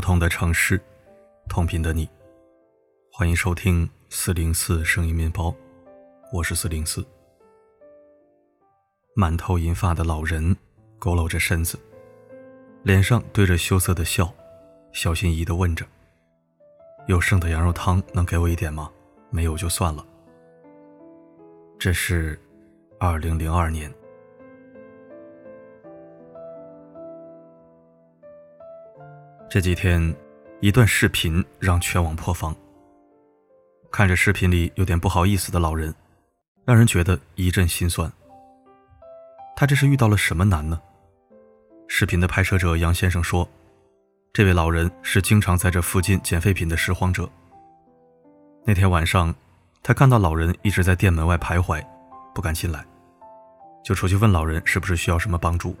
不同的城市，同频的你，欢迎收听四零四声音面包，我是四零四。满头银发的老人佝偻着身子，脸上堆着羞涩的笑，小心翼翼的问着：“有剩的羊肉汤能给我一点吗？没有就算了。”这是二零零二年。这几天，一段视频让全网破防。看着视频里有点不好意思的老人，让人觉得一阵心酸。他这是遇到了什么难呢？视频的拍摄者杨先生说：“这位老人是经常在这附近捡废品的拾荒者。那天晚上，他看到老人一直在店门外徘徊，不敢进来，就出去问老人是不是需要什么帮助。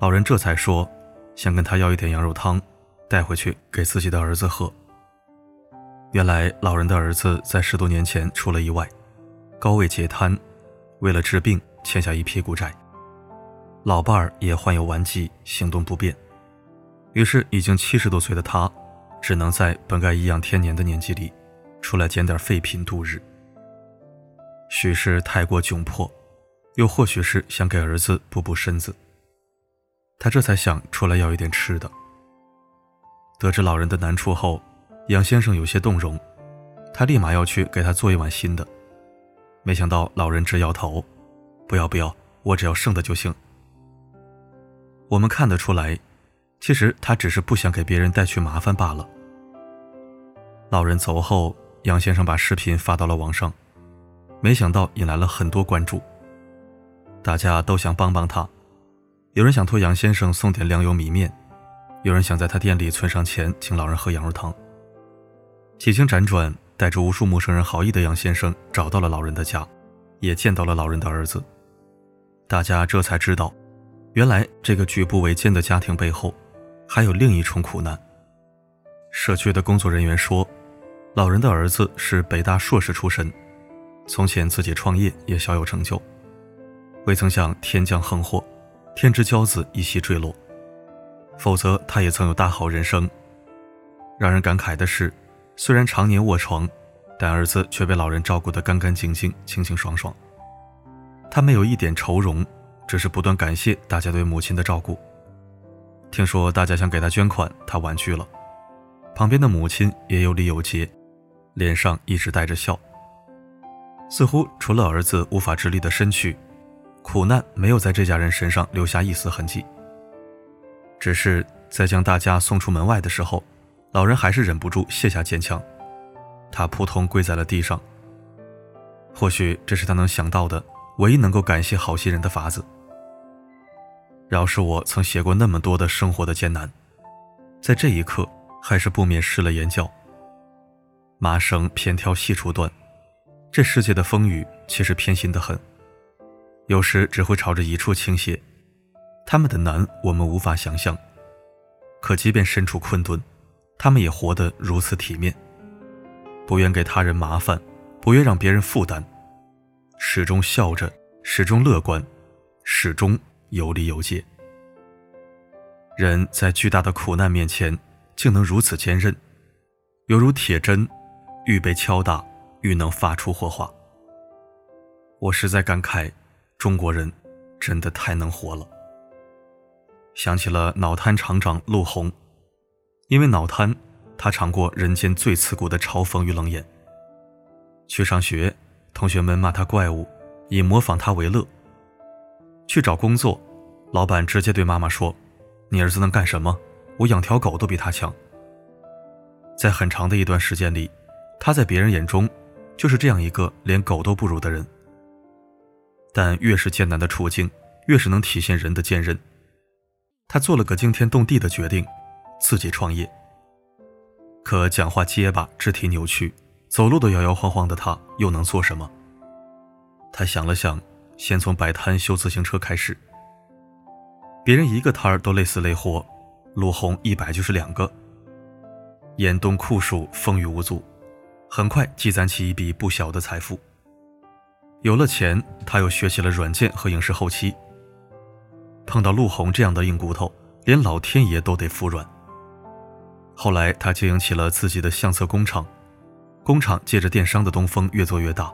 老人这才说。”想跟他要一点羊肉汤，带回去给自己的儿子喝。原来老人的儿子在十多年前出了意外，高位截瘫，为了治病欠下一屁股债。老伴儿也患有顽疾，行动不便，于是已经七十多岁的他，只能在本该颐养天年的年纪里，出来捡点废品度日。许是太过窘迫，又或许是想给儿子补补身子。他这才想出来要一点吃的。得知老人的难处后，杨先生有些动容，他立马要去给他做一碗新的。没想到老人直摇头：“不要不要，我只要剩的就行。”我们看得出来，其实他只是不想给别人带去麻烦罢了。老人走后，杨先生把视频发到了网上，没想到引来了很多关注。大家都想帮帮他。有人想托杨先生送点粮油米面，有人想在他店里存上钱请老人喝羊肉汤。几经辗转，带着无数陌生人好意的杨先生找到了老人的家，也见到了老人的儿子。大家这才知道，原来这个举步维艰的家庭背后，还有另一重苦难。社区的工作人员说，老人的儿子是北大硕士出身，从前自己创业也小有成就，未曾想天降横祸。天之骄子一夕坠落，否则他也曾有大好人生。让人感慨的是，虽然常年卧床，但儿子却被老人照顾得干干净净、清清爽爽。他没有一点愁容，只是不断感谢大家对母亲的照顾。听说大家想给他捐款，他婉拒了。旁边的母亲也有礼有节，脸上一直带着笑，似乎除了儿子无法直立的身躯。苦难没有在这家人身上留下一丝痕迹，只是在将大家送出门外的时候，老人还是忍不住卸下坚强，他扑通跪在了地上。或许这是他能想到的唯一能够感谢好心人的法子。饶是我曾写过那么多的生活的艰难，在这一刻还是不免失了眼角。麻绳偏挑细处断，这世界的风雨其实偏心的很。有时只会朝着一处倾斜，他们的难我们无法想象。可即便身处困顿，他们也活得如此体面，不愿给他人麻烦，不愿让别人负担，始终笑着，始终乐观，始终有理有节。人在巨大的苦难面前，竟能如此坚韧，犹如铁针，愈被敲打，愈能发出火花。我实在感慨。中国人真的太能活了。想起了脑瘫厂长陆红，因为脑瘫，他尝过人间最刺骨的嘲讽与冷眼。去上学，同学们骂他怪物，以模仿他为乐；去找工作，老板直接对妈妈说：“你儿子能干什么？我养条狗都比他强。”在很长的一段时间里，他在别人眼中就是这样一个连狗都不如的人。但越是艰难的处境，越是能体现人的坚韧。他做了个惊天动地的决定，自己创业。可讲话结巴，肢体扭曲，走路都摇摇晃晃的他，又能做什么？他想了想，先从摆摊修自行车开始。别人一个摊儿都累死累活，陆红一摆就是两个。严冬酷暑，风雨无阻，很快积攒起一笔不小的财富。有了钱，他又学习了软件和影视后期。碰到陆红这样的硬骨头，连老天爷都得服软。后来，他经营起了自己的相册工厂，工厂借着电商的东风越做越大，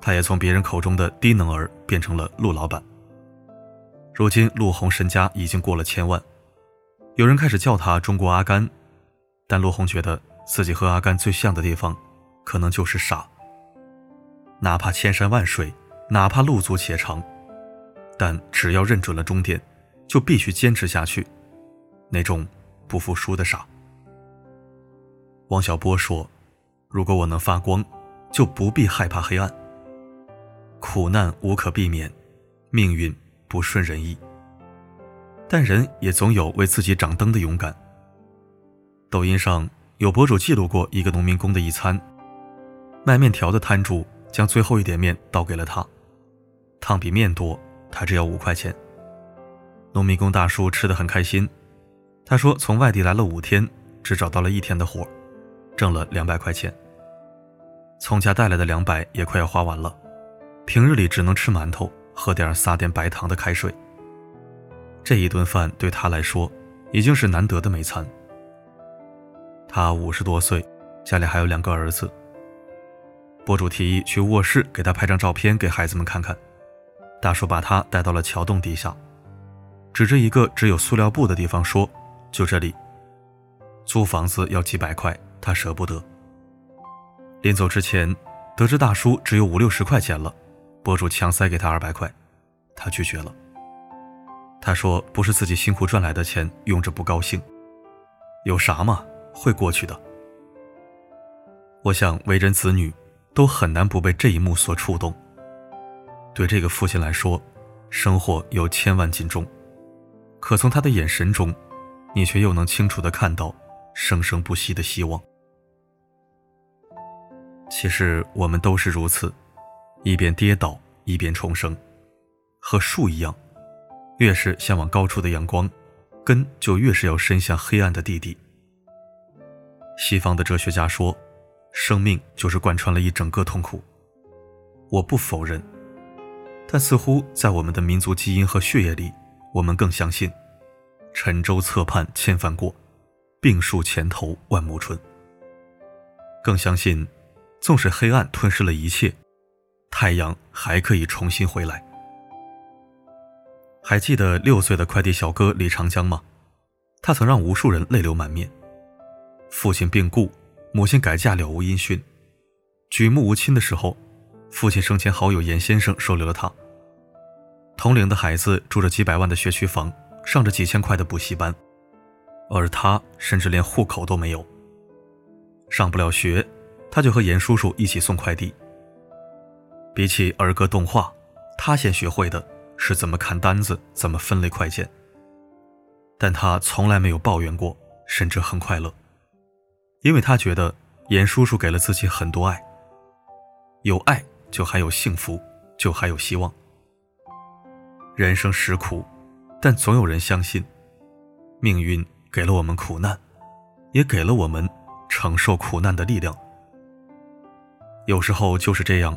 他也从别人口中的低能儿变成了陆老板。如今，陆红身家已经过了千万，有人开始叫他“中国阿甘”，但陆红觉得自己和阿甘最像的地方，可能就是傻。哪怕千山万水，哪怕路阻且长，但只要认准了终点，就必须坚持下去，那种不服输的傻。王小波说：“如果我能发光，就不必害怕黑暗。苦难无可避免，命运不顺人意，但人也总有为自己掌灯的勇敢。”抖音上有博主记录过一个农民工的一餐，卖面条的摊主将最后一点面倒给了他，汤比面多，他只要五块钱。农民工大叔吃得很开心，他说：“从外地来了五天，只找到了一天的活。”挣了两百块钱，从家带来的两百也快要花完了，平日里只能吃馒头，喝点撒点白糖的开水。这一顿饭对他来说已经是难得的美餐。他五十多岁，家里还有两个儿子。博主提议去卧室给他拍张照片给孩子们看看，大叔把他带到了桥洞底下，指着一个只有塑料布的地方说：“就这里，租房子要几百块。”他舍不得。临走之前，得知大叔只有五六十块钱了，博主强塞给他二百块，他拒绝了。他说：“不是自己辛苦赚来的钱，用着不高兴，有啥嘛，会过去的。”我想，为人子女都很难不被这一幕所触动。对这个父亲来说，生活有千万斤重，可从他的眼神中，你却又能清楚的看到生生不息的希望。其实我们都是如此，一边跌倒一边重生，和树一样，越是向往高处的阳光，根就越是要伸向黑暗的地底。西方的哲学家说，生命就是贯穿了一整个痛苦。我不否认，但似乎在我们的民族基因和血液里，我们更相信“沉舟侧畔千帆过，病树前头万木春”，更相信。纵使黑暗吞噬了一切，太阳还可以重新回来。还记得六岁的快递小哥李长江吗？他曾让无数人泪流满面。父亲病故，母亲改嫁了无音讯，举目无亲的时候，父亲生前好友严先生收留了他。同龄的孩子住着几百万的学区房，上着几千块的补习班，而他甚至连户口都没有，上不了学。他就和严叔叔一起送快递。比起儿歌动画，他先学会的是怎么看单子，怎么分类快件。但他从来没有抱怨过，甚至很快乐，因为他觉得严叔叔给了自己很多爱。有爱就还有幸福，就还有希望。人生实苦，但总有人相信，命运给了我们苦难，也给了我们承受苦难的力量。有时候就是这样，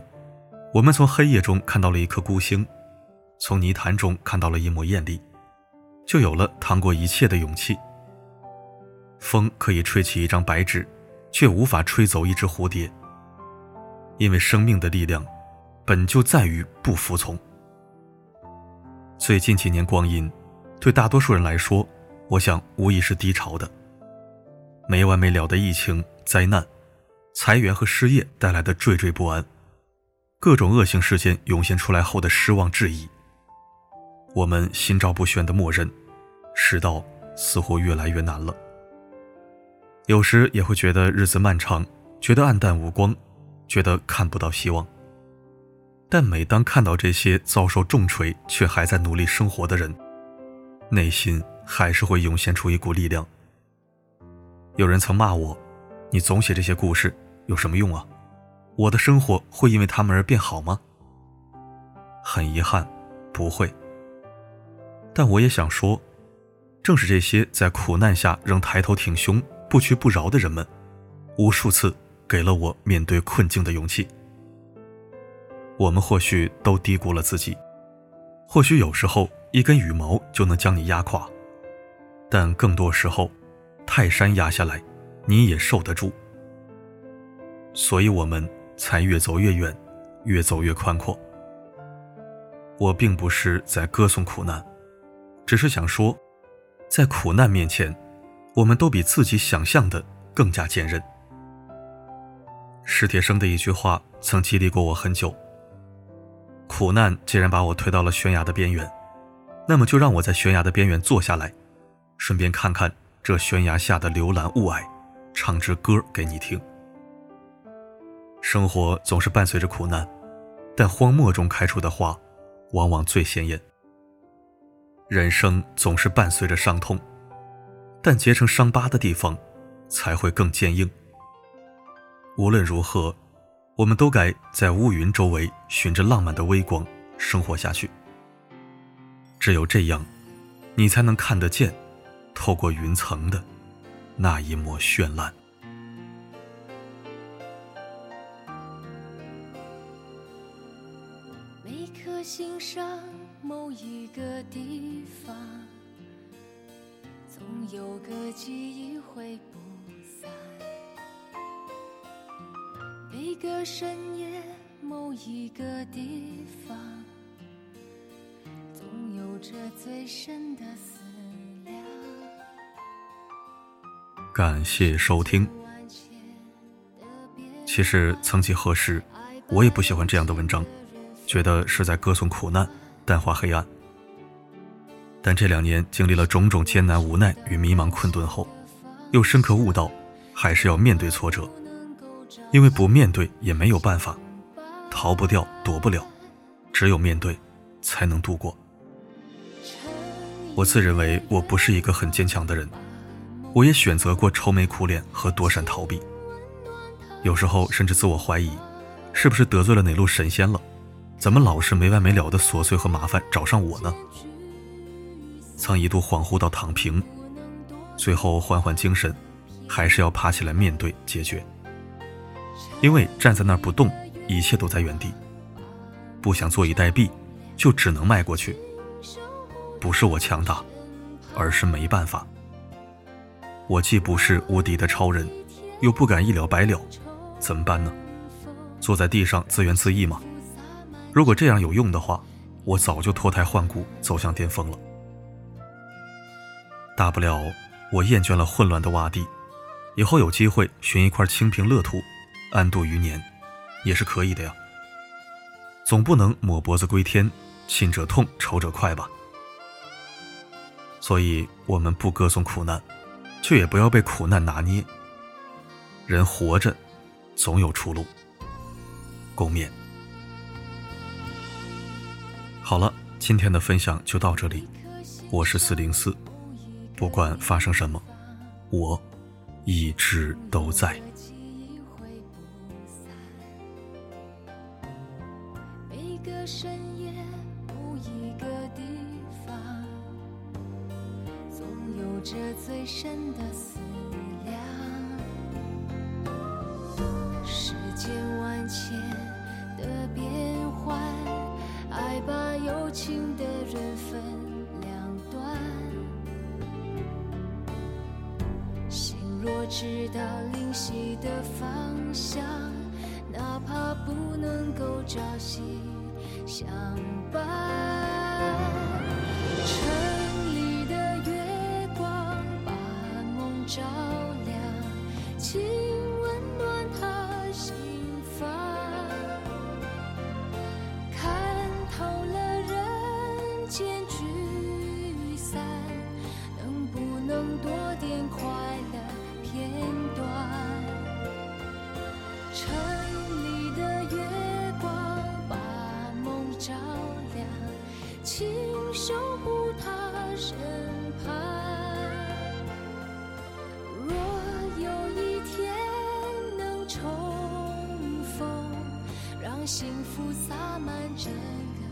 我们从黑夜中看到了一颗孤星，从泥潭中看到了一抹艳丽，就有了趟过一切的勇气。风可以吹起一张白纸，却无法吹走一只蝴蝶，因为生命的力量本就在于不服从。最近几年光阴，对大多数人来说，我想无疑是低潮的。没完没了的疫情灾难。裁员和失业带来的惴惴不安，各种恶性事件涌现出来后的失望质疑，我们心照不宣的默认，世道似乎越来越难了。有时也会觉得日子漫长，觉得暗淡无光，觉得看不到希望。但每当看到这些遭受重锤却还在努力生活的人，内心还是会涌现出一股力量。有人曾骂我，你总写这些故事。有什么用啊？我的生活会因为他们而变好吗？很遗憾，不会。但我也想说，正是这些在苦难下仍抬头挺胸、不屈不挠的人们，无数次给了我面对困境的勇气。我们或许都低估了自己，或许有时候一根羽毛就能将你压垮，但更多时候，泰山压下来，你也受得住。所以，我们才越走越远，越走越宽阔。我并不是在歌颂苦难，只是想说，在苦难面前，我们都比自己想象的更加坚韧。史铁生的一句话曾激励过我很久：苦难既然把我推到了悬崖的边缘，那么就让我在悬崖的边缘坐下来，顺便看看这悬崖下的流岚雾霭，唱支歌给你听。生活总是伴随着苦难，但荒漠中开出的花，往往最鲜艳。人生总是伴随着伤痛，但结成伤疤的地方，才会更坚硬。无论如何，我们都该在乌云周围寻着浪漫的微光生活下去。只有这样，你才能看得见，透过云层的那一抹绚烂。每颗心上某一个地方，总有个记忆会不散。每个深夜，某一个地方，总有着最深的思量。感谢收听。其实，曾几何时，我也不喜欢这样的文章。觉得是在歌颂苦难，淡化黑暗。但这两年经历了种种艰难、无奈与迷茫困顿后，又深刻悟到，还是要面对挫折，因为不面对也没有办法，逃不掉，躲不了，只有面对，才能度过。我自认为我不是一个很坚强的人，我也选择过愁眉苦脸和躲闪逃避，有时候甚至自我怀疑，是不是得罪了哪路神仙了。怎么老是没完没了的琐碎和麻烦找上我呢？曾一度恍惚到躺平，最后缓缓精神，还是要爬起来面对解决。因为站在那儿不动，一切都在原地。不想坐以待毙，就只能迈过去。不是我强大，而是没办法。我既不是无敌的超人，又不敢一了百了，怎么办呢？坐在地上自怨自艾吗？如果这样有用的话，我早就脱胎换骨，走向巅峰了。大不了我厌倦了混乱的洼地，以后有机会寻一块清平乐土，安度余年，也是可以的呀。总不能抹脖子归天，亲者痛，仇者快吧。所以，我们不歌颂苦难，却也不要被苦难拿捏。人活着，总有出路。共勉。好了，今天的分享就到这里。我是四零四，不管发生什么，我一直都在。每个深夜，某一个地方，总有着最深的若知道灵犀的方向，哪怕不能够朝夕相伴。城里的月光把梦照幸福洒满整个